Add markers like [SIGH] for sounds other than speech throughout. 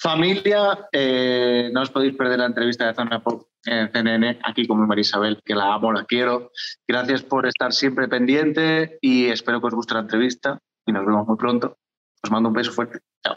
Familia, eh, no os podéis perder la entrevista de Zona Pop en CNN, aquí con Marisabel, que la amo, la quiero. Gracias por estar siempre pendiente y espero que os guste la entrevista y nos vemos muy pronto. Os mando un beso fuerte. Chao.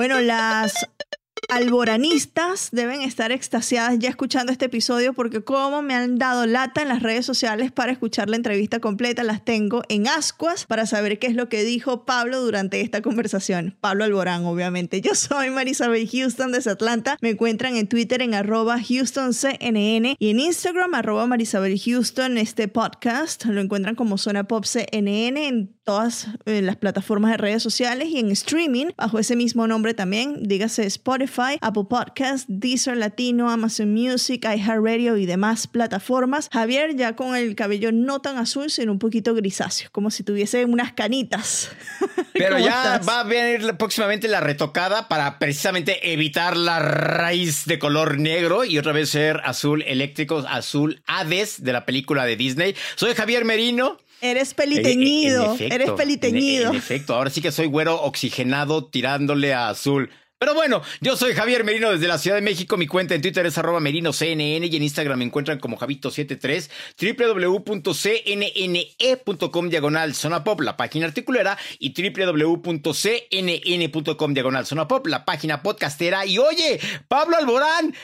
Bueno, las alboranistas deben estar extasiadas ya escuchando este episodio porque como me han dado lata en las redes sociales para escuchar la entrevista completa, las tengo en ascuas para saber qué es lo que dijo Pablo durante esta conversación. Pablo Alborán, obviamente. Yo soy Marisabel Houston desde Atlanta. Me encuentran en Twitter en arroba HoustonCNN y en Instagram arroba Marisabel Houston. Este podcast lo encuentran como Zona Pop CNN en todas eh, las plataformas de redes sociales y en streaming bajo ese mismo nombre también, dígase Spotify, Apple Podcast, Deezer Latino, Amazon Music, iHeartRadio y demás plataformas. Javier ya con el cabello no tan azul, sino un poquito grisáceo, como si tuviese unas canitas. [LAUGHS] Pero ¿Cómo ya estás? va a venir próximamente la retocada para precisamente evitar la raíz de color negro y otra vez ser azul eléctrico, azul Hades de la película de Disney. Soy Javier Merino. Eres Eh, peliteñido, en efecto, eres peliteñido. En, en efecto, ahora sí que soy güero oxigenado tirándole a azul. Pero bueno, yo soy Javier Merino desde la Ciudad de México. Mi cuenta en Twitter es arroba merinoCNN y en Instagram me encuentran como Javito73, www.cnne.com diagonal zona pop, la página articulera, y www.cnn.com diagonal zona pop, la página podcastera. Y oye, Pablo Alborán,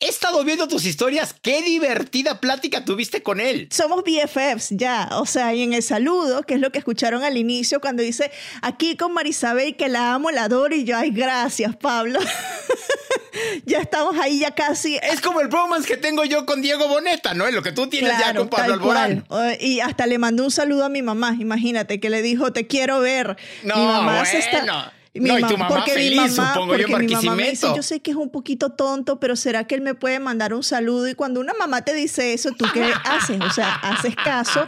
he estado viendo tus historias. Qué divertida plática tuviste con él. somos BFFs ya, o sea, y en el saludo, que es lo que escucharon al inicio cuando dice aquí con Marisabel que la amo, la adoro y yo, ay, gracias, Pablo. [LAUGHS] ya estamos ahí ya casi. Es como el bromance que tengo yo con Diego Boneta, ¿no? Es lo que tú tienes ya con Pablo Alborán. cual. Y hasta le mandó un saludo a mi mamá, imagínate, que le dijo, te quiero ver. No, mi mamá se bueno. Está... No, y tu mamá porque mi feliz, supongo yo, porque mi mamá me dice, yo sé que es un poquito tonto, pero ¿será que él me puede mandar un saludo? Y cuando una mamá te dice eso, ¿tú qué [LAUGHS] haces? O sea, haces caso,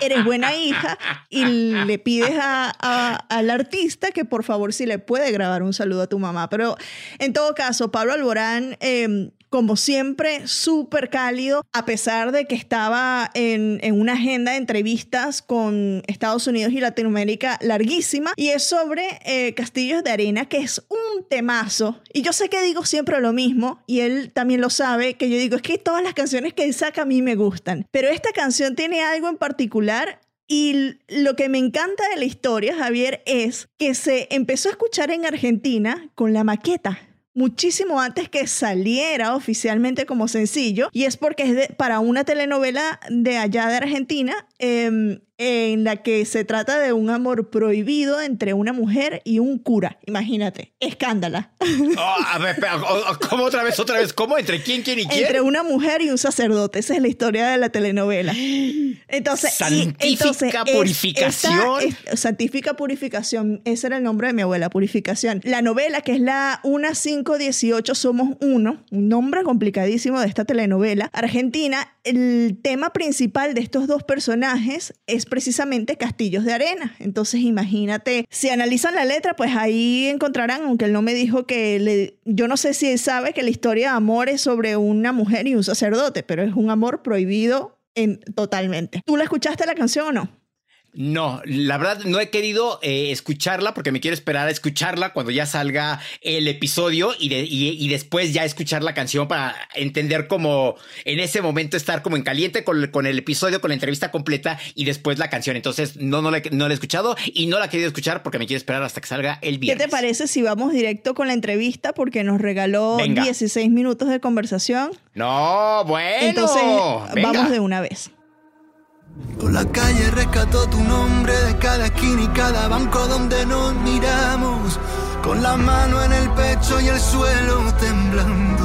eres buena hija y le pides a- a- al artista que por favor si le puede grabar un saludo a tu mamá. Pero en todo caso, Pablo Alborán... eh, como siempre, súper cálido, a pesar de que estaba en, en una agenda de entrevistas con Estados Unidos y Latinoamérica larguísima, y es sobre eh, Castillos de Arena, que es un temazo. Y yo sé que digo siempre lo mismo, y él también lo sabe, que yo digo, es que todas las canciones que él saca a mí me gustan, pero esta canción tiene algo en particular y lo que me encanta de la historia, Javier, es que se empezó a escuchar en Argentina con la maqueta muchísimo antes que saliera oficialmente como sencillo y es porque es de- para una telenovela de allá de Argentina em, en la que se trata de un amor prohibido entre una mujer y un cura, imagínate, escándala, [LAUGHS] Oh, a ver, pero, oh, oh, ¿cómo otra vez, otra vez? ¿Cómo? ¿Entre quién, quién y quién? entre una mujer y un sacerdote, esa es la historia de la telenovela. Entonces, y- Santífica es- purificación. esta- es- santífica purificación, ese era el nombre de mi abuela, purificación. La novela, que es la 1518 Somos Uno, un nombre complicadísimo de esta telenovela, Argentina, el tema principal de estos dos personajes es precisamente Castillos de Arena. Entonces, imagínate, si analizan la letra, pues ahí encontrarán, aunque él no me dijo que le, yo no sé si él sabe que la historia de amor es sobre una mujer y un sacerdote, pero es un amor prohibido en, totalmente. ¿Tú la escuchaste la canción o no? No, la verdad no he querido eh, escucharla porque me quiero esperar a escucharla cuando ya salga el episodio y, y, después ya escuchar la canción para entender cómo en ese momento estar como en caliente con, con, el episodio, con la entrevista completa y después la canción. Entonces no, no, la, no la he escuchado y no la he querido escuchar porque me quiero esperar hasta que salga el viernes. ¿Qué te parece si vamos directo con la entrevista porque nos regaló 16 minutos de conversación? No, bueno. Entonces vamos de una vez. Por la calle rescató tu nombre de cada esquina y cada banco donde nos miramos. Con la mano en el pecho y el suelo temblando,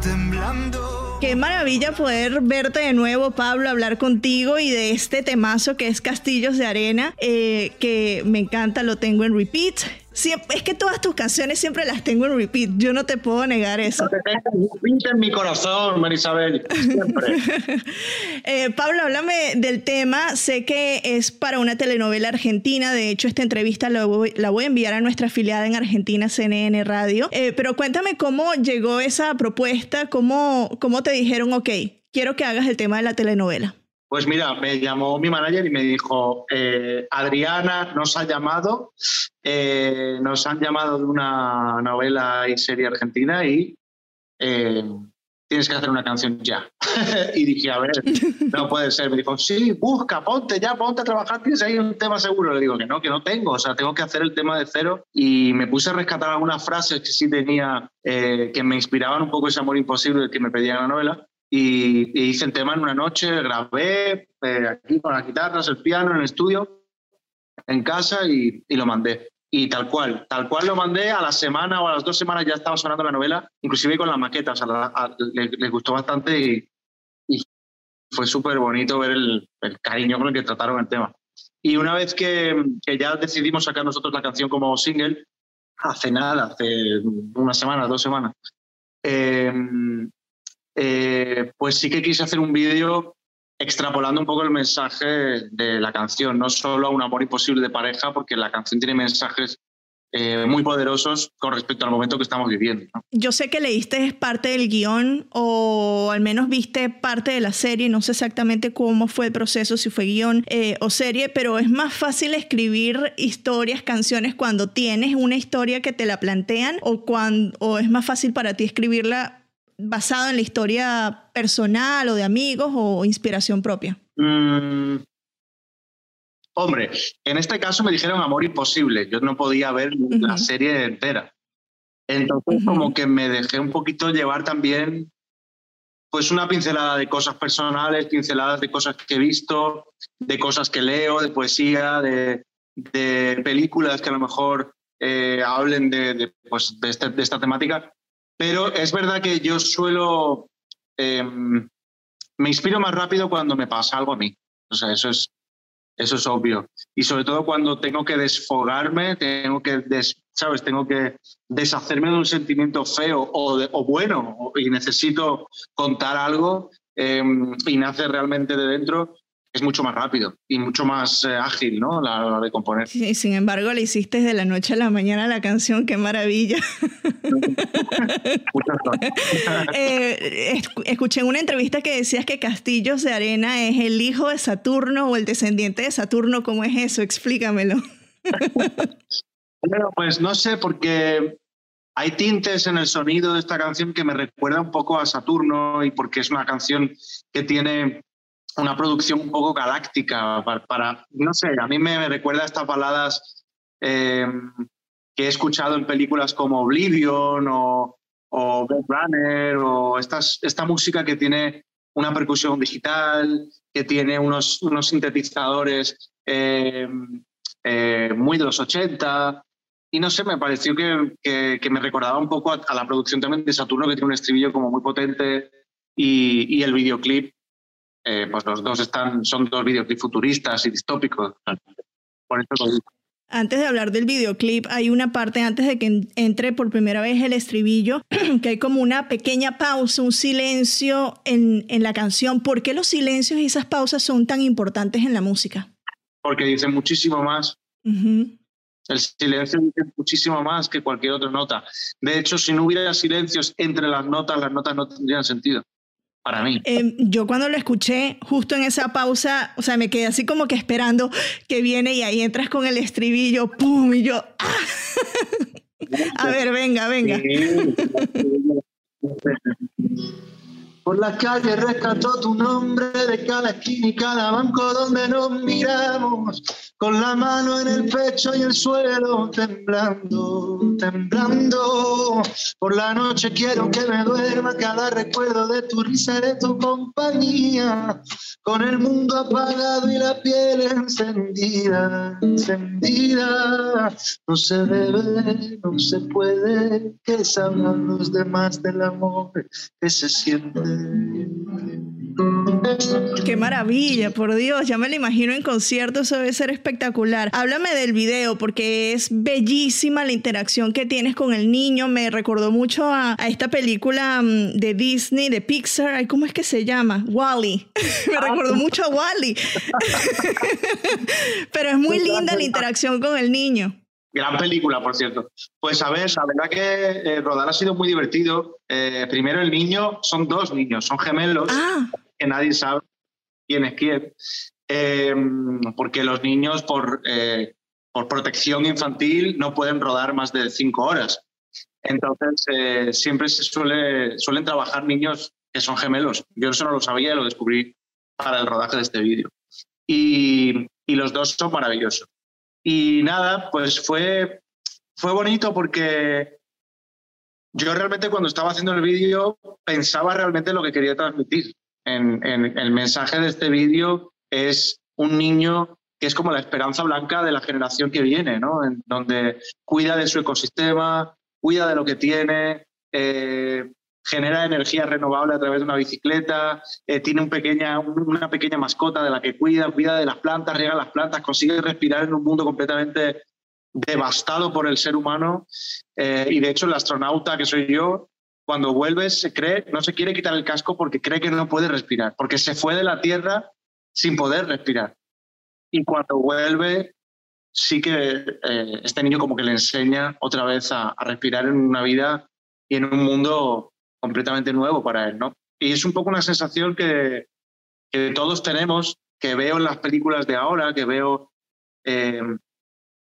temblando. Qué maravilla poder verte de nuevo, Pablo, hablar contigo y de este temazo que es Castillos de Arena, eh, que me encanta, lo tengo en repeat es que todas tus canciones siempre las tengo en repeat. Yo no te puedo negar eso. en mi corazón, Marisabel. Siempre. [LAUGHS] Eh, Pablo, háblame del tema. Sé que es para una telenovela argentina. De hecho, esta entrevista la voy, a enviar a nuestra afiliada en Argentina, CNN Radio. Eh, pero cuéntame cómo llegó esa propuesta, cómo, cómo te dijeron, ok, quiero que hagas el tema de la telenovela. Pues mira, me llamó mi manager y me dijo, eh, Adriana nos ha llamado, eh, nos han llamado de una novela y serie argentina y eh, tienes que hacer una canción ya. [LAUGHS] y dije, a ver, [LAUGHS] no puede ser. Me dijo, sí, busca, ponte ya, ponte a trabajar, tienes ahí un tema seguro. Le digo que no, que no tengo, o sea, tengo que hacer el tema de cero. Y me puse a rescatar algunas frases que sí tenía, que me inspiraban un poco ese amor imposible que me pedía la novela y, hice el tema en una noche, grabé eh, aquí con las guitarras, el piano en el estudio, en casa y, lo mandé. Y tal cual, tal cual lo mandé, a la semana o a las dos semanas ya estaba sonando la novela, inclusive con las maquetas, les, gustó bastante y, fue súper bonito ver el, cariño con el que trataron el tema. Y una vez que, que, ya decidimos sacar nosotros la canción como single, hace nada, hace una semana, dos semanas, eh, eh, pues sí que quise hacer un vídeo extrapolando un poco el mensaje de la canción, no solo a un amor imposible de pareja, porque la canción tiene mensajes eh, muy poderosos con respecto al momento que estamos viviendo. Yo sé que leíste parte del guion o al menos viste parte de la serie, no sé exactamente cómo fue el proceso, si fue guion eh, o serie, pero es más fácil escribir historias, canciones cuando tienes una historia que te la plantean o, cuando, o es más fácil para ti escribirla basado en la historia personal o de amigos o inspiración propia? Mm, hombre, en este caso me dijeron Amor Imposible. Yo no podía ver la serie entera. Entonces, como que me dejé un poquito llevar también, pues una pincelada de cosas personales, pinceladas de cosas que he visto, de cosas que leo, de poesía, de, películas que a lo mejor eh, hablen de, pues, de, este, de esta temática. Pero es verdad que yo suelo, em, me inspiro más rápido cuando me pasa algo a mí. O sea, eso es, eso es obvio. Y sobre todo cuando tengo que desfogarme, tengo que, ¿sabes? Tengo que deshacerme de un sentimiento feo o, o bueno y necesito contar algo em, y nace realmente de dentro, es mucho más rápido y mucho más eh, ágil, ¿no? La hora de componer. Sí, sin embargo, le hiciste de la noche a la mañana la canción, qué maravilla. [LAUGHS] eh, escuché en una entrevista que decías que Castillos de Arena es el hijo de Saturno o el descendiente de Saturno, ¿cómo es eso? Explícamelo. bueno, pues no sé, porque hay tintes en el sonido de esta canción que me recuerda un poco a Saturno y porque es una canción que tiene una producción un poco galáctica para, no sé, a mí me, recuerda a estas baladas em, que he escuchado en películas como Oblivion o, o Runner o estas, esta música que tiene una percusión digital, que tiene unos, unos sintetizadores em, eh, muy de los 80. Y no sé, me pareció que, que, me recordaba un poco a, la producción también de Saturno, que tiene un estribillo como muy potente, y el videoclip eh, pues los dos están, son dos videoclips futuristas y distópicos. Por eso Antes de hablar del videoclip, hay una parte antes de que entre por primera vez el estribillo, [CLEARS THROAT] que hay como una pequeña pausa, un silencio en, en la canción. ¿Por qué los silencios y esas pausas son tan importantes en la música? Porque dicen muchísimo más. El silencio dice muchísimo más que cualquier otra nota. De hecho, si no hubiera silencios entre las notas, las notas no tendrían sentido para mí. Eh, yo cuando lo escuché, justo en esa pausa, o sea, me quedé así como que esperando que viene y ahí entras con el estribillo, ¡pum! Y yo, ¡ah! [LAUGHS] A ver, venga, venga. Por la calle rescató tu nombre de cada esquina y cada banco donde nos miramos, con la mano en el pecho y el suelo temblando, temblando. Por la noche quiero que me duerma cada recuerdo de tu risa de tu compañía, con el mundo apagado y la piel encendida, encendida. No se debe, no se puede, que sabrán los demás del amor que se siente. Qué maravilla, por Dios, ya me lo imagino en concierto, eso debe ser espectacular. Háblame del video porque es bellísima la interacción que tienes con el niño, me recordó mucho a, esta película mm, de Disney, de Pixar, ¿cómo es que se llama? Wally. [LAUGHS] me ah, recordó mucho a Wally. [LAUGHS] [LAUGHS] Pero es muy linda la interacción con el niño. Gran película, por cierto. Pues a ver, la verdad que eh, rodar ha sido muy divertido. Eh, primero el niño, son dos niños, son gemelos, ah. que nadie sabe quién es quién. Em, porque los niños por, eh, por protección infantil no pueden rodar más de cinco horas. Entonces siempre se suele, suelen trabajar niños que son gemelos. Yo eso no lo sabía y lo descubrí para el rodaje de este vídeo. Y, y los dos son maravillosos. Y nada, pues fue, fue bonito porque yo realmente cuando estaba haciendo el vídeo pensaba realmente lo que quería transmitir. En, el mensaje de este vídeo es un niño que es como la esperanza blanca de la generación que viene, ¿no? En donde cuida de su ecosistema, cuida de lo que tiene, eh, genera energía renovable a través de una bicicleta, eh, tiene un pequeña, una pequeña mascota de la que cuida, cuida de las plantas, riega las plantas, consigue respirar en un mundo completamente devastado por el ser humano. Eh, y de hecho, el astronauta que soy yo, cuando vuelve, se cree, no se quiere quitar el casco porque cree que no puede respirar, porque se fue de la Tierra sin poder respirar. Y cuando vuelve, sí que eh, este niño como que le enseña otra vez a, a respirar en una vida y en un mundo completamente nuevo para él, ¿no? Y es un poco una sensación que, todos tenemos, que veo en las películas de ahora, que veo... Eh,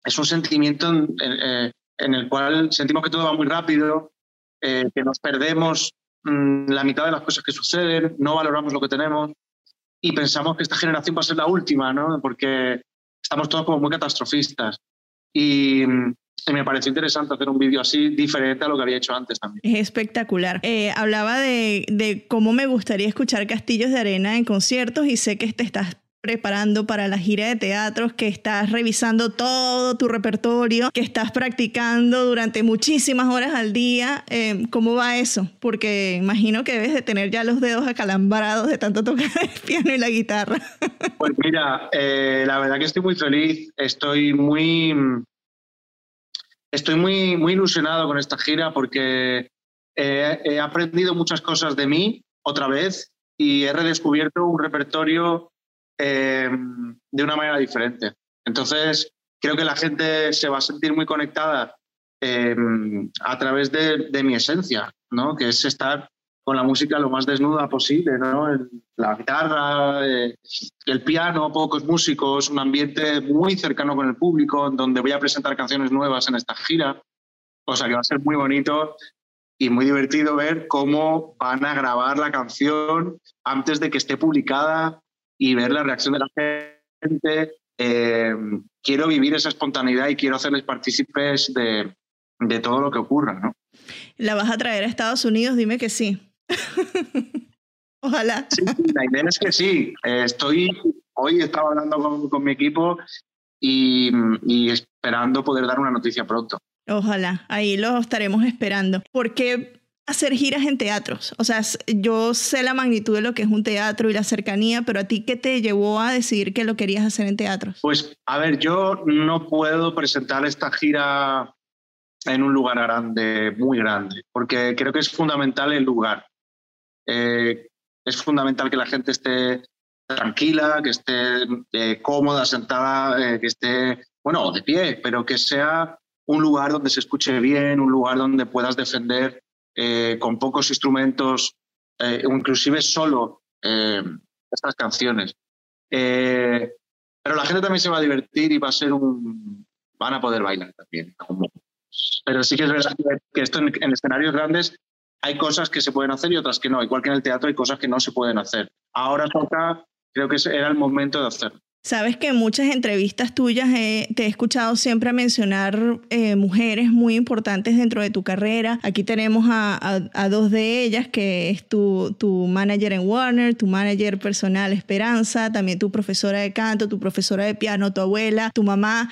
es un sentimiento en, eh, en, el cual sentimos que todo va muy rápido, eh, que nos perdemos mm, la mitad de las cosas que suceden, no valoramos lo que tenemos y pensamos que esta generación va a ser la última, ¿no? Porque estamos todos como muy catastrofistas. Y, y me pareció interesante hacer un vídeo así, diferente a lo que había hecho antes también. Es espectacular. Eh, hablaba de, de, cómo me gustaría escuchar Castillos de Arena en conciertos y sé que te estás preparando para la gira de teatros, que estás revisando todo tu repertorio, que estás practicando durante muchísimas horas al día. Eh, ¿Cómo va eso? Porque imagino que debes de tener ya los dedos acalambrados de tanto tocar el [LAUGHS] piano y la guitarra. Pues mira, eh, la verdad que estoy muy feliz, estoy muy estoy muy, muy ilusionado con esta gira porque he aprendido muchas cosas de mí otra vez y he redescubierto un repertorio em, de una manera diferente. Entonces, creo que la gente se va a sentir muy conectada em, a través de, de, mi esencia, ¿no? que es estar con la música lo más desnuda posible, ¿no? la guitarra, eh, el piano, pocos músicos, un ambiente muy cercano con el público, donde voy a presentar canciones nuevas en esta gira, o sea que va a ser muy bonito y muy divertido ver cómo van a grabar la canción antes de que esté publicada y ver la reacción de la gente. Eh, quiero vivir esa espontaneidad y quiero hacerles partícipes de, de todo lo que ocurra, ¿no? ¿La vas a traer a Estados Unidos? Dime que sí. [LAUGHS] Ojalá. Sí, la idea es que sí. Estoy, hoy estaba hablando con, mi equipo y, esperando poder dar una noticia pronto. Ojalá, ahí lo estaremos esperando. ¿Por qué hacer giras en teatros? O sea, yo sé la magnitud de lo que es un teatro y la cercanía, pero a ti, ¿qué te llevó a decidir que lo querías hacer en teatros? Pues, a ver, yo no puedo presentar esta gira en un lugar grande, muy grande, porque creo que es fundamental el lugar. Eh, es fundamental que la gente esté tranquila, que esté eh, cómoda, sentada, eh, que esté, bueno, de pie, pero que sea un lugar donde se escuche bien, un lugar donde puedas defender con pocos instrumentos eh, inclusive solo eh, estas canciones. Eh, pero la gente también se va a divertir y va a ser un... van a poder bailar también. Pero sí que es verdad que esto en, en escenarios grandes hay cosas que se pueden hacer y otras que no. Igual que en el teatro hay cosas que no se pueden hacer. Ahora toca, creo que era el momento de hacerlo. Sabes que en muchas entrevistas tuyas te he escuchado siempre mencionar eh, mujeres muy importantes dentro de tu carrera. Aquí tenemos a, dos de ellas, que es tu, tu, manager en Warner, tu manager personal Esperanza, también tu profesora de canto, tu profesora de piano, tu abuela, tu mamá.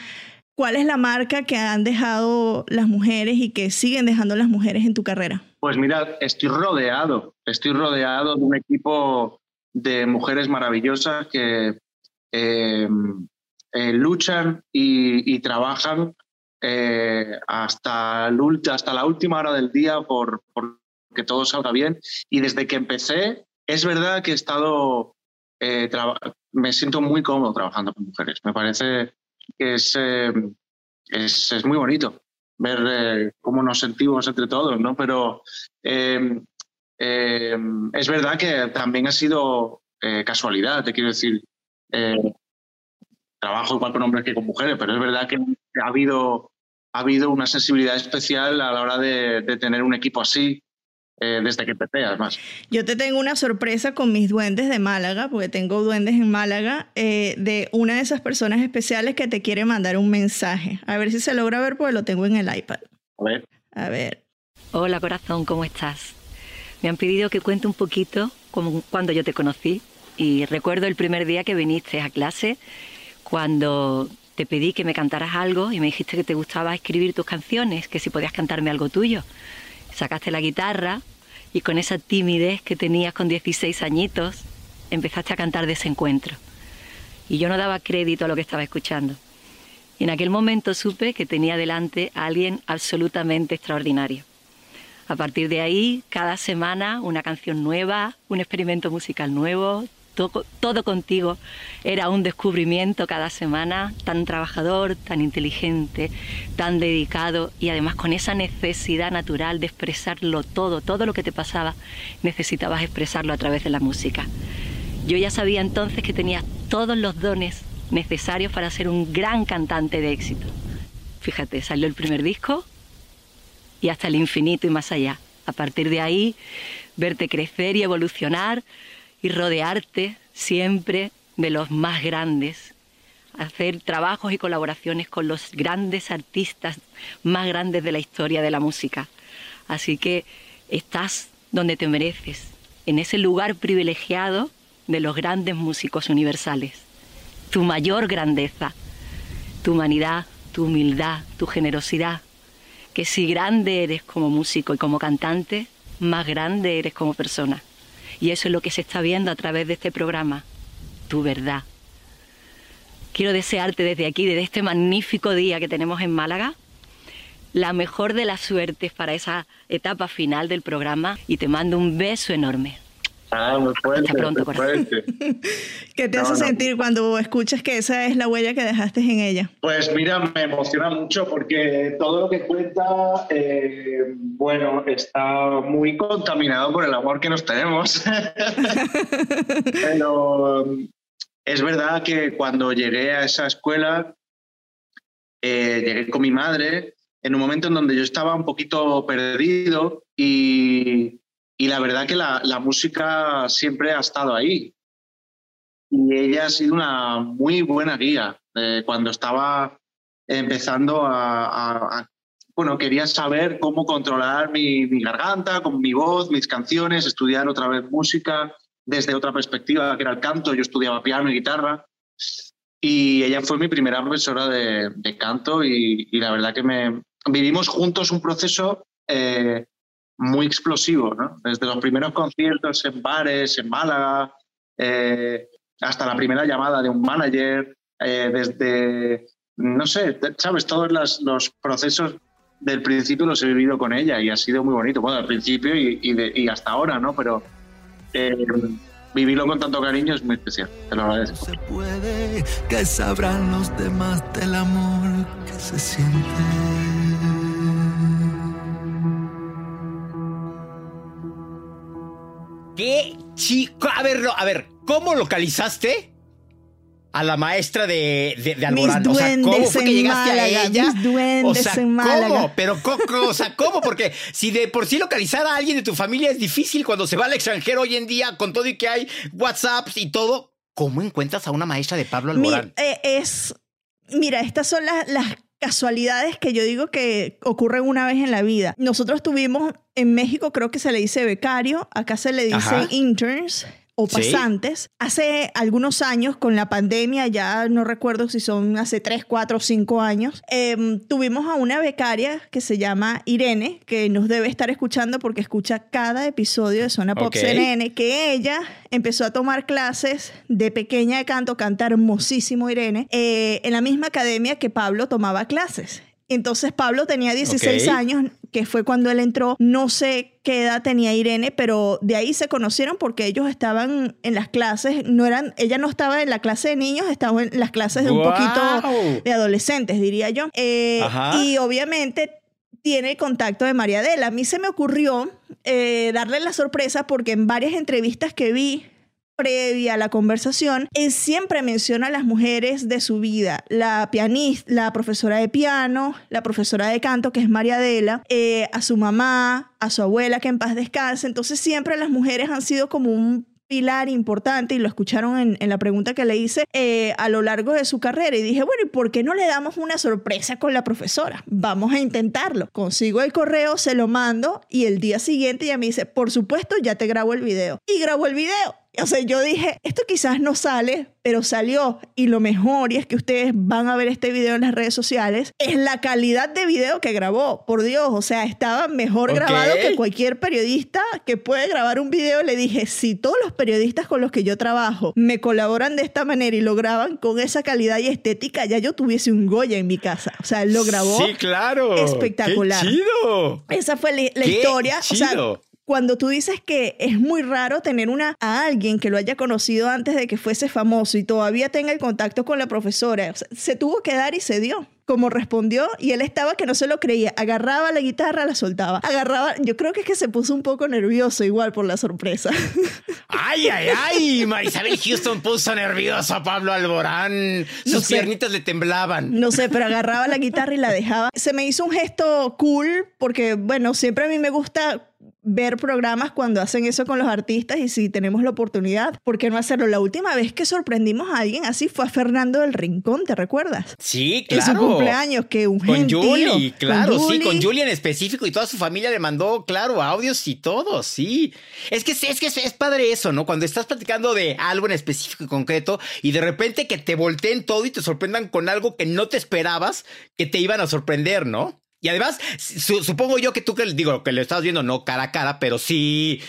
¿Cuál es la marca que han dejado las mujeres y que siguen dejando las mujeres en tu carrera? Pues mira, estoy rodeado, estoy rodeado de un equipo de mujeres maravillosas que Em, eh, luchan y, trabajan eh, hasta, la última hora del día por, que todo salga bien. Y desde que empecé, es verdad que he estado, eh, me siento muy cómodo trabajando con mujeres. Me parece que es, em, es, muy bonito ver cómo nos sentimos entre todos, ¿no? Pero em, es verdad que también ha sido casualidad, te quiero decir. Eh, trabajo igual con hombres que con mujeres, pero es verdad que ha habido, ha habido una sensibilidad especial a la hora de, tener un equipo así. Eh, desde que empecé, además. Yo te tengo una sorpresa con mis duendes de Málaga, porque tengo duendes en Málaga, eh, de una de esas personas especiales que te quiere mandar un mensaje. A ver si se logra ver, porque lo tengo en el iPad. A ver. A ver. Hola, corazón, ¿cómo estás? Me han pedido que cuente un poquito como cuando yo te conocí, y recuerdo el primer día que viniste a clase, cuando te pedí que me cantaras algo y me dijiste que te gustaba escribir tus canciones, que si podías cantarme algo tuyo. Sacaste la guitarra y con esa timidez que tenías con 16 añitos, empezaste a cantar Desencuentro. Y yo no daba crédito a lo que estaba escuchando. Y en aquel momento supe que tenía delante a alguien absolutamente extraordinario. A partir de ahí, cada semana una canción nueva, un experimento musical nuevo, todo, contigo era un descubrimiento cada semana, tan trabajador, tan inteligente, tan dedicado y además con esa necesidad natural de expresarlo todo, todo lo que te pasaba, necesitabas expresarlo a través de la música. Yo ya sabía entonces que tenías todos los dones necesarios para ser un gran cantante de éxito. Fíjate, salió el primer disco y hasta el infinito y más allá. A partir de ahí, verte crecer y evolucionar y rodearte siempre de los más grandes, hacer trabajos y colaboraciones con los grandes artistas más grandes de la historia de la música. Así que estás donde te mereces, en ese lugar privilegiado de los grandes músicos universales. Tu mayor grandeza, tu humanidad, tu humildad, tu generosidad, que si grande eres como músico y como cantante, más grande eres como persona. Y eso es lo que se está viendo a través de este programa, tu verdad. Quiero desearte desde aquí, desde este magnífico día que tenemos en Málaga, la mejor de las suertes para esa etapa final del programa y te mando un beso enorme. Ah, muy fuerte. Hasta pronto, fuerte. [LAUGHS] ¿Qué te hace sentir cuando escuchas que esa es la huella que dejaste en ella? Pues mira, me emociona mucho porque todo lo que cuenta, eh, bueno, está muy contaminado por el amor que nos tenemos. [LAUGHS] Pero es verdad que cuando llegué a esa escuela, eh, llegué con mi madre en un momento en donde yo estaba un poquito perdido y y la verdad que la, música siempre ha estado ahí. Y ella ha sido una muy buena guía. Eh, cuando estaba empezando a, Bueno, quería saber cómo controlar mi, garganta, con mi voz, mis canciones, estudiar otra vez música desde otra perspectiva, que era el canto. Yo estudiaba piano y guitarra. Y ella fue mi primera profesora de, canto y, la verdad que me vivimos juntos un proceso eh, muy explosivo, ¿no? Desde los primeros conciertos en bares, en Málaga, eh, hasta la primera llamada de un manager, eh, desde, no sé, sabes, todos los procesos del principio los he vivido con ella y ha sido muy bonito. Bueno, al principio y, hasta ahora, ¿no? Pero eh, vivirlo con tanto cariño es muy especial. Te lo agradezco. Se puede, que sabrán los demás del amor que se siente. Chico. A ver, a ver, ¿cómo localizaste a la maestra de, de, de Alborán? Mis o sea, ¿cómo fue que llegaste Málaga, a ella? mis duendes o sea, en Málaga. ¿cómo? Pero Coco, o sea, ¿cómo? Porque si de por sí localizar a alguien de tu familia es difícil cuando se va al extranjero hoy en día con todo y que hay WhatsApps y todo, ¿cómo encuentras a una maestra de Pablo Mi- Alborán? eh, es, mira, estas son las, las casualidades que yo digo que ocurren una vez en la vida. Nosotros tuvimos en México, creo que se le dice becario, acá se le dice Ajá. interns o Sí. pasantes. Hace algunos años, con la pandemia, ya no recuerdo si son hace 3, 4 5 años, em, tuvimos a una becaria que se llama Irene, que nos debe estar escuchando porque escucha cada episodio de Zona Pop Ok. CNN, que ella empezó a tomar clases de pequeña de canto, canta hermosísimo Irene, eh, en la misma academia que Pablo tomaba clases. Entonces Pablo tenía 16 Ok. años, que fue cuando él entró. No sé qué edad tenía Irene, pero de ahí se conocieron porque ellos estaban en las clases, no eran, ella no estaba en la clase de niños, estaba en las clases de un poquito de adolescentes, diría yo. Eh, y obviamente tiene el contacto de María Adela. A mí se me ocurrió eh, darle la sorpresa porque en varias entrevistas que vi previa a la conversación, él siempre menciona a las mujeres de su vida, la pianista, la profesora de piano, la profesora de canto, que es María Adela, eh, a su mamá, a su abuela, que en paz descanse. Entonces siempre las mujeres han sido como un pilar importante y lo escucharon en, la pregunta que le hice eh, a lo largo de su carrera y dije, bueno, ¿y por qué no le damos una sorpresa con la profesora? Vamos a intentarlo. Consigo el correo, se lo mando y el día siguiente ella me dice, por supuesto, ya te grabo el video. Y grabó el video. O sea, yo dije, esto quizás no sale, pero salió. Y lo mejor, y es que ustedes van a ver este video en las redes sociales, es la calidad de video que grabó. Por Dios, o sea, estaba mejor grabado que cualquier periodista que puede grabar un video. Le dije, si todos los periodistas con los que yo trabajo me colaboran de esta manera y lo graban con esa calidad y estética, ya yo tuviese un Goya en mi casa. O sea, él lo grabó. Sí, claro. espectacular. ¡Qué chido! Esa fue la, la ¡Qué historia. O sea, chido! Cuando tú dices que es muy raro tener una, a alguien que lo haya conocido antes de que fuese famoso y todavía tenga el contacto con la profesora, o sea, se tuvo que dar y se dio. Como respondió, y él estaba que no se lo creía. Agarraba la guitarra, la soltaba. Agarraba, yo creo que es que se puso un poco nervioso igual por la sorpresa. [LAUGHS] ¡Ay, ay, ay! Marisabel Houston puso nervioso a Pablo Alborán. Sus No sé. piernitas le temblaban. No sé, pero agarraba la guitarra y la dejaba. Se me hizo un gesto cool porque, bueno, siempre a mí me gusta ver programas cuando hacen eso con los artistas y si tenemos la oportunidad, ¿por qué no hacerlo? La última vez que sorprendimos a alguien así fue a Fernando del Rincón, ¿te recuerdas? Sí, En claro. su cumpleaños, que un Con gentío. Julie, claro, sí, Julie. con Julie en específico y toda su familia le mandó, claro, audios y todo, sí. Es que, es que es, es padre eso, ¿no? Cuando estás platicando de algo en específico y concreto y de repente que te volteen todo y te sorprendan con algo que no te esperabas que te iban a sorprender, ¿no? Y además, su- supongo yo que tú que digo que lo estás viendo no cara a cara, pero sí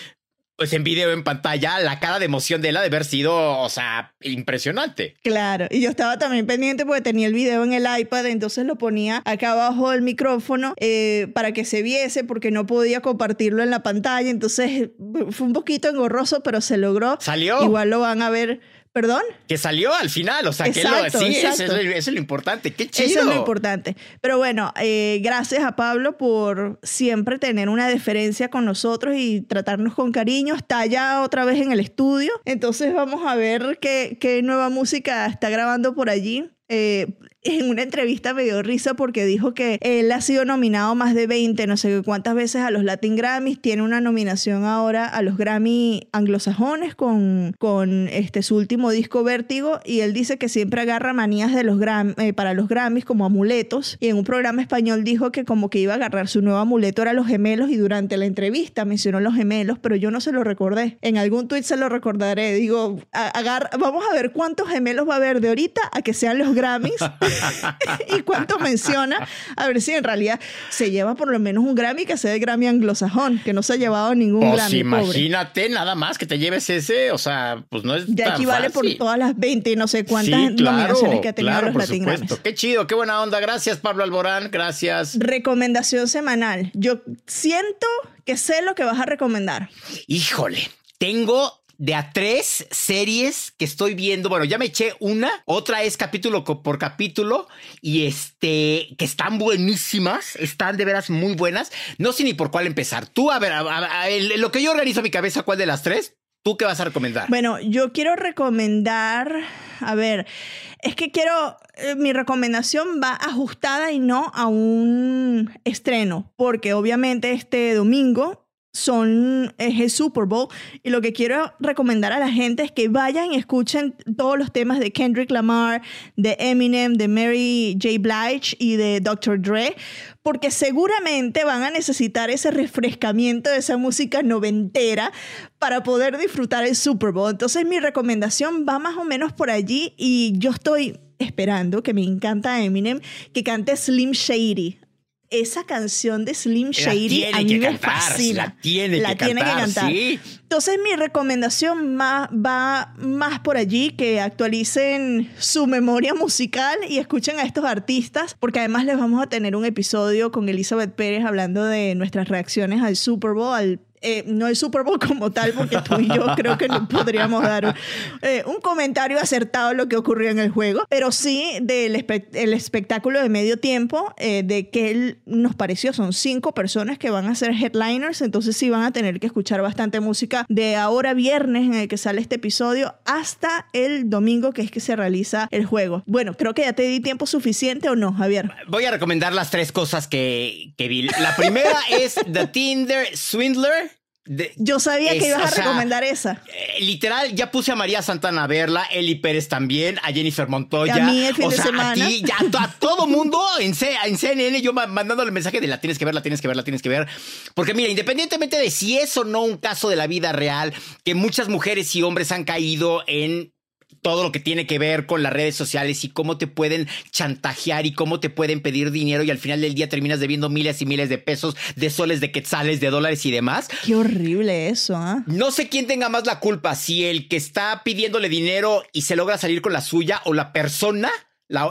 pues en video en pantalla, la cara de emoción de él ha de haber sido, o sea, impresionante. Claro, y yo estaba también pendiente porque tenía el video en el iPad, entonces lo ponía acá abajo del micrófono eh, para que se viese porque no podía compartirlo en la pantalla, entonces fue un poquito engorroso, pero se logró. Salió. Igual lo van a ver, perdón. Que salió al final, o sea, que lo, sí, eso es, eso es lo importante. Qué chido. Eso es lo importante. Pero bueno, eh, gracias a Pablo por siempre tener una deferencia con nosotros y tratarnos con cariño. Está ya otra vez en el estudio. Entonces vamos a ver qué, qué nueva música está grabando por allí. Eh, en una entrevista me dio risa porque dijo que él ha sido nominado más de 20, no sé cuántas veces a los Latin Grammys. Tiene una nominación ahora a los Grammy anglosajones con, con este, su último disco Vértigo. Y él dice que siempre agarra manías de los Gram- eh, para los Grammys como amuletos. Y en un programa español dijo que como que iba a agarrar su nuevo amuleto era los gemelos. Y durante la entrevista mencionó los gemelos, pero yo no se lo recordé. En algún tweet se lo recordaré. Digo, vamos a ver cuántos gemelos va a haber de ahorita a que sean los Grammys [LAUGHS] [LAUGHS] y cuánto menciona. A ver si en realidad se lleva por lo menos un Grammy que sea el Grammy anglosajón, que no se ha llevado ningún Pues Grammy. pobre. imagínate nada más que te lleves ese, o sea, pues no es Ya equivale por todas las 20 y no sé cuántas Sí, claro, nominaciones que ha tenido claro, los por Latin supuesto. Grammys. Qué chido, qué buena onda. Gracias, Pablo Alborán. Gracias. Recomendación semanal. Yo siento que sé lo que vas a recomendar. Híjole, tengo de a tres series que estoy viendo. Bueno, ya me eché una, otra es capítulo por capítulo y este, que están buenísimas, están de veras muy buenas. No sé ni por cuál empezar. Tú, a ver, lo que yo organizo en mi cabeza, ¿cuál de las tres? ¿Tú qué vas a recomendar? Bueno, yo quiero recomendar, a ver, es que quiero, eh, mi recomendación va ajustada y no a un estreno, porque obviamente este domingo son, es el Super Bowl y lo que quiero recomendar a la gente es que vayan y escuchen todos los temas de Kendrick Lamar, de Eminem, de Mary J. Blige y de Dr. Dre, porque seguramente van a necesitar ese refrescamiento de esa música noventera para poder disfrutar el Super Bowl. Entonces mi recomendación va más o menos por allí y yo estoy esperando, que me encanta Eminem, que cante Slim Shady esa canción de Slim Shady a mí me fascina. La tiene, que, cantar, Entonces mi recomendación va más por allí, que actualicen su memoria musical y escuchen a estos artistas, porque además les vamos a tener un episodio con Elizabeth Pérez hablando de nuestras reacciones al Super Bowl, al eh, no el Super Bowl como tal, porque tú y yo creo que no podríamos dar eh, un, comentario acertado de lo que ocurrió en el juego, pero sí del el espectáculo de medio tiempo, eh, de que él nos pareció, son cinco personas que van a ser headliners, entonces sí van a tener que escuchar bastante música de ahora viernes en el que sale este episodio hasta el domingo que es que se realiza el juego. Bueno, creo que ya te di tiempo suficiente o no, Javier. Voy a recomendar las tres cosas que, que vi. La primera [LAUGHS] es The Tinder Swindler yo sabía que ibas a recomendar esa. Eh, literal, ya puse a María Santana a verla, Eli Pérez también, a Jennifer Montoya. a mí el fin de semana. A ti, ya, a, todo [LAUGHS] mundo en, en CNN, yo mandándole el mensaje de la tienes que ver, la tienes que ver, la tienes que ver. Porque mira, independientemente de si es o no un caso de la vida real, que muchas mujeres y hombres han caído en todo lo que tiene que ver con las redes sociales y cómo te pueden chantajear y cómo te pueden pedir dinero y al final del día terminas debiendo miles y miles de pesos, de soles, de quetzales, de dólares y demás. Qué horrible eso, ¿ah? No sé quién tenga más la culpa, si el que está pidiéndole dinero y se logra salir con la suya o la persona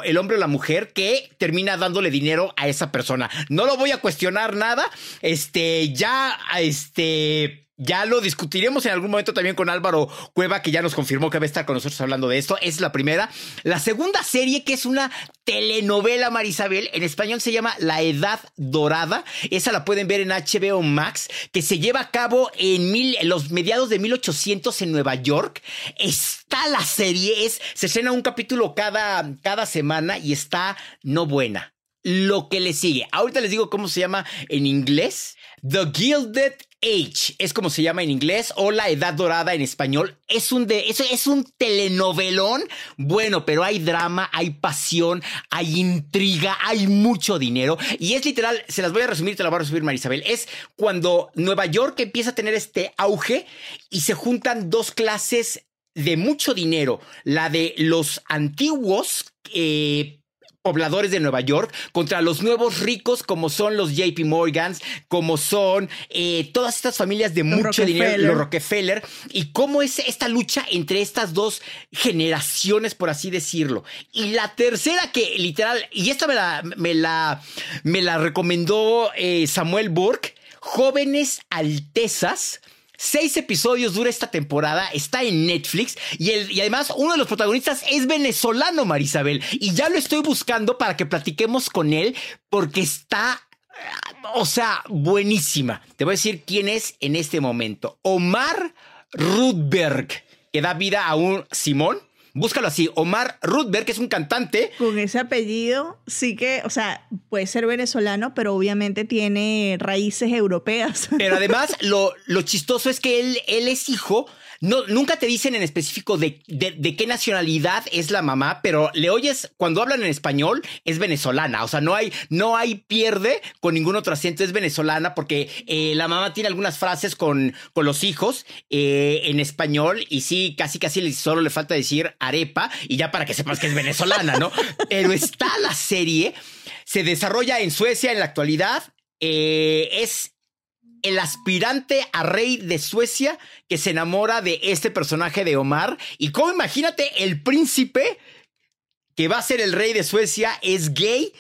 el hombre o la mujer que termina dándole dinero a esa persona. No lo voy a cuestionar nada. Este, ya, este, ya lo discutiremos en algún momento también con Álvaro Cueva, que ya nos confirmó que va a estar con nosotros hablando de esto. Es la primera. La segunda serie, que es una telenovela, Marisabel, en español se llama La Edad Dorada. Esa la pueden ver en HBO Max, que se lleva a cabo en, mil, los mediados de 1800 en Nueva York. Está la serie, es, se estrena un capítulo cada, cada semana y está no buena lo que le sigue. Ahorita les digo cómo se llama en inglés. The Gilded Age es como se llama en inglés o La Edad Dorada en español. Es un de eso es un telenovelón. Bueno, pero hay drama, hay pasión, hay intriga, hay mucho dinero y es literal, se las voy a resumir, te la voy a resumir Marisabel. Es cuando Nueva York empieza a tener este auge y se juntan dos clases de mucho dinero, la de los antiguos eh, pobladores de Nueva York contra los nuevos ricos como son los JP Morgans, como son eh, todas estas familias de mucho dinero, los Rockefeller, y cómo es esta lucha entre estas dos generaciones, por así decirlo. Y la tercera que literal, y esta me la, me la, me la recomendó eh, Samuel Burke, Jóvenes Altezas, Seis episodios dura esta temporada, está en Netflix y, el, y además uno de los protagonistas es venezolano, Marisabel. Y ya lo estoy buscando para que platiquemos con él porque está o sea, buenísima. Te voy a decir quién es en este momento. Omar Rudberg, que da vida a un Simón, Búscalo así, Omar Rudberg, que es un cantante. Con ese apellido, sí que, o sea, puede ser venezolano, pero obviamente tiene raíces europeas. Pero además, lo, lo chistoso es que él, él es hijo no, nunca te dicen en específico de, de, qué nacionalidad es la mamá, pero le oyes cuando hablan en español es venezolana. O sea, no hay, no hay pierde con ningún otro acento, es venezolana porque eh, la mamá tiene algunas frases con, con los hijos eh, en español y sí, casi casi solo le falta decir arepa y ya para que sepas que es venezolana, ¿no? [LAUGHS] pero está la serie, se desarrolla en Suecia en la actualidad. Eh, es el aspirante a rey de Suecia que se enamora de este personaje de Omar. Y cómo imagínate, el príncipe que va a ser el rey de Suecia es gay.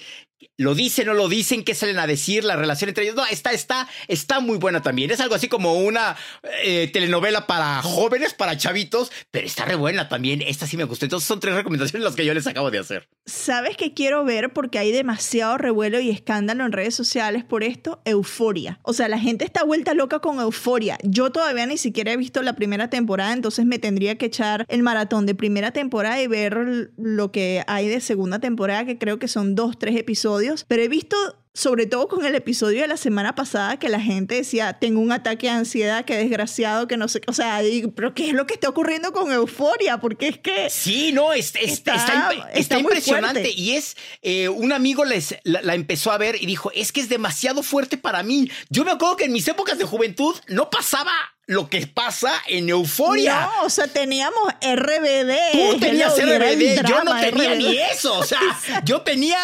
Lo dicen o lo dicen, qué salen a decir, la relación entre ellos. No, está, está, está muy buena también. Es algo así como una eh, telenovela para jóvenes, para chavitos, pero está re buena también. Esta sí me gustó. Entonces son tres recomendaciones las que yo les acabo de hacer. ¿Sabes qué quiero ver? Porque hay demasiado revuelo y escándalo en redes sociales por esto. Euforia. O sea, la gente está vuelta loca con euforia. Yo todavía ni siquiera he visto la primera temporada, entonces me tendría que echar el maratón de primera temporada y ver lo que hay de segunda temporada, que creo que son dos, tres episodios pero he visto sobre todo con el episodio de la semana pasada que la gente decía, tengo un ataque de ansiedad, qué desgraciado, que no sé, o sea, pero ¿qué es lo que está ocurriendo con Euforia? Porque es que... Sí, no, está, está, impresionante y es, eh, un amigo les, la, empezó a ver y dijo, es que es demasiado fuerte para mí. Yo me acuerdo que en mis épocas de juventud no pasaba lo que pasa en Euforia. No, o sea, teníamos RBD. Tú tenías RBD, yo no tenía ni eso, o sea, [LAUGHS] yo tenía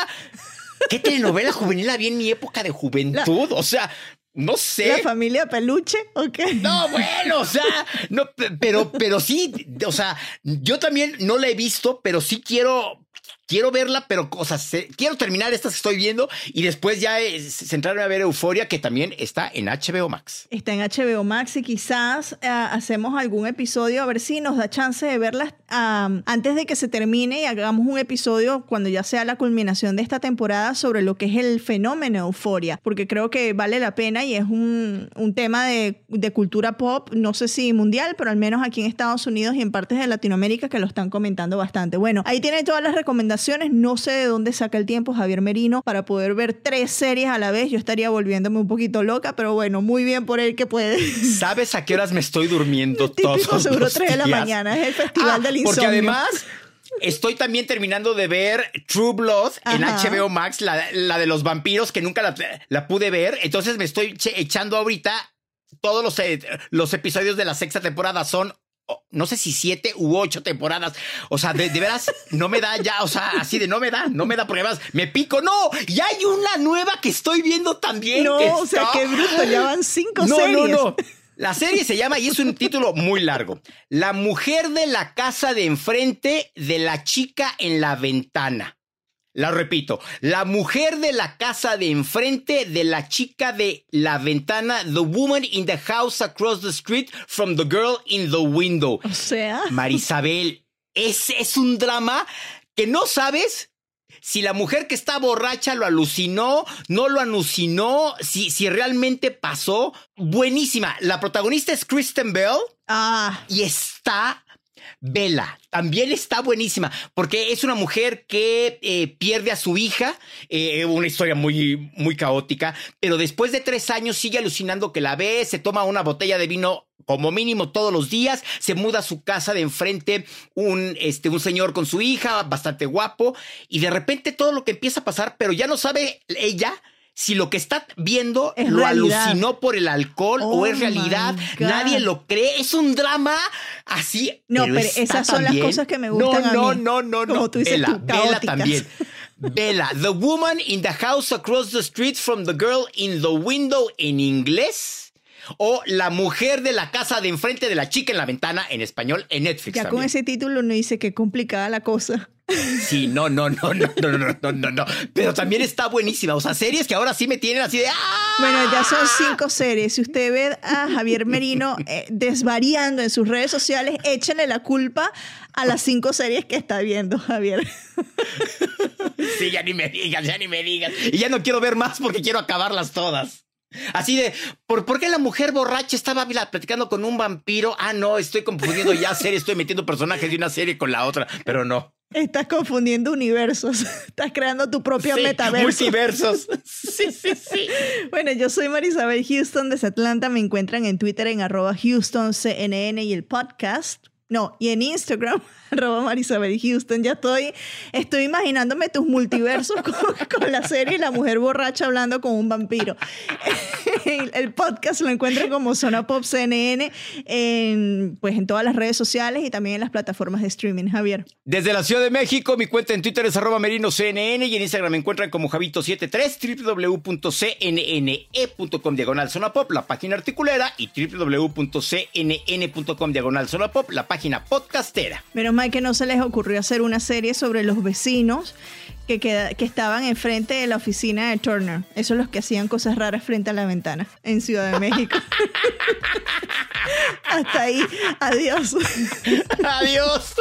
¿Qué telenovela juvenil había en mi época de juventud? O sea, no sé. ¿La familia peluche o qué? No, bueno, o sea, no, pero, pero sí, o sea, yo también no la he visto, pero sí quiero quiero verla, pero sea, quiero terminar estas estoy viendo y después ya centrarme a ver Euforia, que también está en HBO Max. Está en HBO Max y quizás eh, hacemos algún episodio a ver si nos da chance de verlas antes de que se termine y hagamos un episodio cuando ya sea la culminación de esta temporada sobre lo que es el fenómeno Euforia, porque creo que vale la pena y es un, un tema de, de cultura pop, no sé si mundial, pero al menos aquí en Estados Unidos y en partes de Latinoamérica que lo están comentando bastante. Bueno, ahí tiene todas las recomendaciones no sé de dónde saca el tiempo Javier Merino para poder ver tres series a la vez. Yo estaría volviéndome un poquito loca, pero bueno, muy bien por él que puede. ¿Sabes a qué horas me estoy durmiendo [LAUGHS] todos seguro los 3 de la mañana. Es el festival ah, del insomnio. Porque además... Estoy también terminando de ver True Blood en HBO Max, la, de los vampiros, que nunca la, pude ver. Entonces me estoy echando ahorita todos los, eh, los episodios de la sexta temporada. Son no sé si siete u ocho temporadas. O sea, de, veras, no me da ya, o sea, así de no me da, no me da, porque además me pico. No, y hay una nueva que estoy viendo también. No, o sea, qué bruto, ya van cinco no, series. No, no, no. La serie se llama, y es un título muy largo, La mujer de la casa de enfrente de la chica en la ventana. La repito, la mujer de la casa de enfrente de la chica de la ventana, the woman in the house across the street from the girl in the window. O sea. Marisabel, ese es un drama que no sabes si la mujer que está borracha lo alucinó, no lo alucinó, si, si realmente pasó. Buenísima. La protagonista es Kristen Bell. Ah. Y está Bella también está buenísima porque es una mujer que eh, pierde a su hija, eh, una historia muy, muy caótica, pero después de tres años sigue alucinando que la ve, se toma una botella de vino como mínimo todos los días, se muda a su casa de enfrente un, este, un señor con su hija, bastante guapo, y de repente todo lo que empieza a pasar, pero ya no sabe ella si lo que está viendo lo alucinó por el alcohol o es oh realidad, nadie lo cree, es un drama así. No, pero, esas son las cosas que me gustan. No, a mí. no, no, no, no. Vela, Vela también. Vela, the woman in the house across the street from the girl in the window en inglés o La mujer de la casa de enfrente de la chica en la ventana en español en Netflix. Ya con ese título no dice que complicada la cosa. Sí, no, no, no, no, no, no, no, no, no. Pero también está buenísima. O sea, series que ahora sí me tienen así de. ¡Ah! Bueno, ya son cinco series. Si usted ve a Javier Merino eh, desvariando en sus redes sociales, échenle la culpa a las cinco series que está viendo, Javier. Sí, ya ni me digas, ya ni me digas. Y ya no quiero ver más porque quiero acabarlas todas. Así de, ¿por, ¿por, qué la mujer borracha estaba platicando con un vampiro? Ah, no, estoy confundiendo ya serie, estoy metiendo personajes de una serie con la otra, pero no. Estás confundiendo universos. [LAUGHS] Estás creando tu propio metaverso. Multiversos. [LAUGHS] Sí, sí, sí. Bueno, yo soy Marisabel Houston desde Atlanta. Me encuentran en Twitter en arroba HoustonCNN y el podcast no, y en Instagram, [LAUGHS] arroba Marisabel Houston, ya estoy, estoy imaginándome tus multiversos con, la serie La Mujer Borracha hablando con un vampiro. [LAUGHS] el podcast lo encuentran como Zona Pop CNN en, pues, en todas las redes sociales y también en las plataformas de streaming, Javier. Desde la Ciudad de México, mi cuenta en Twitter es arroba merinoCNN y en Instagram me encuentran como Javito73, www.cnne.com diagonal Zona Pop, la página articulera, y www.cnn.com diagonal Zona Pop, la página podcastera. Menos mal que no se les ocurrió hacer una serie sobre los vecinos que, queda- que estaban enfrente de la oficina de Turner. Esos los que hacían cosas raras frente a la ventana en Ciudad de México. [LAUGHS] Hasta ahí. Adiós. Adiós.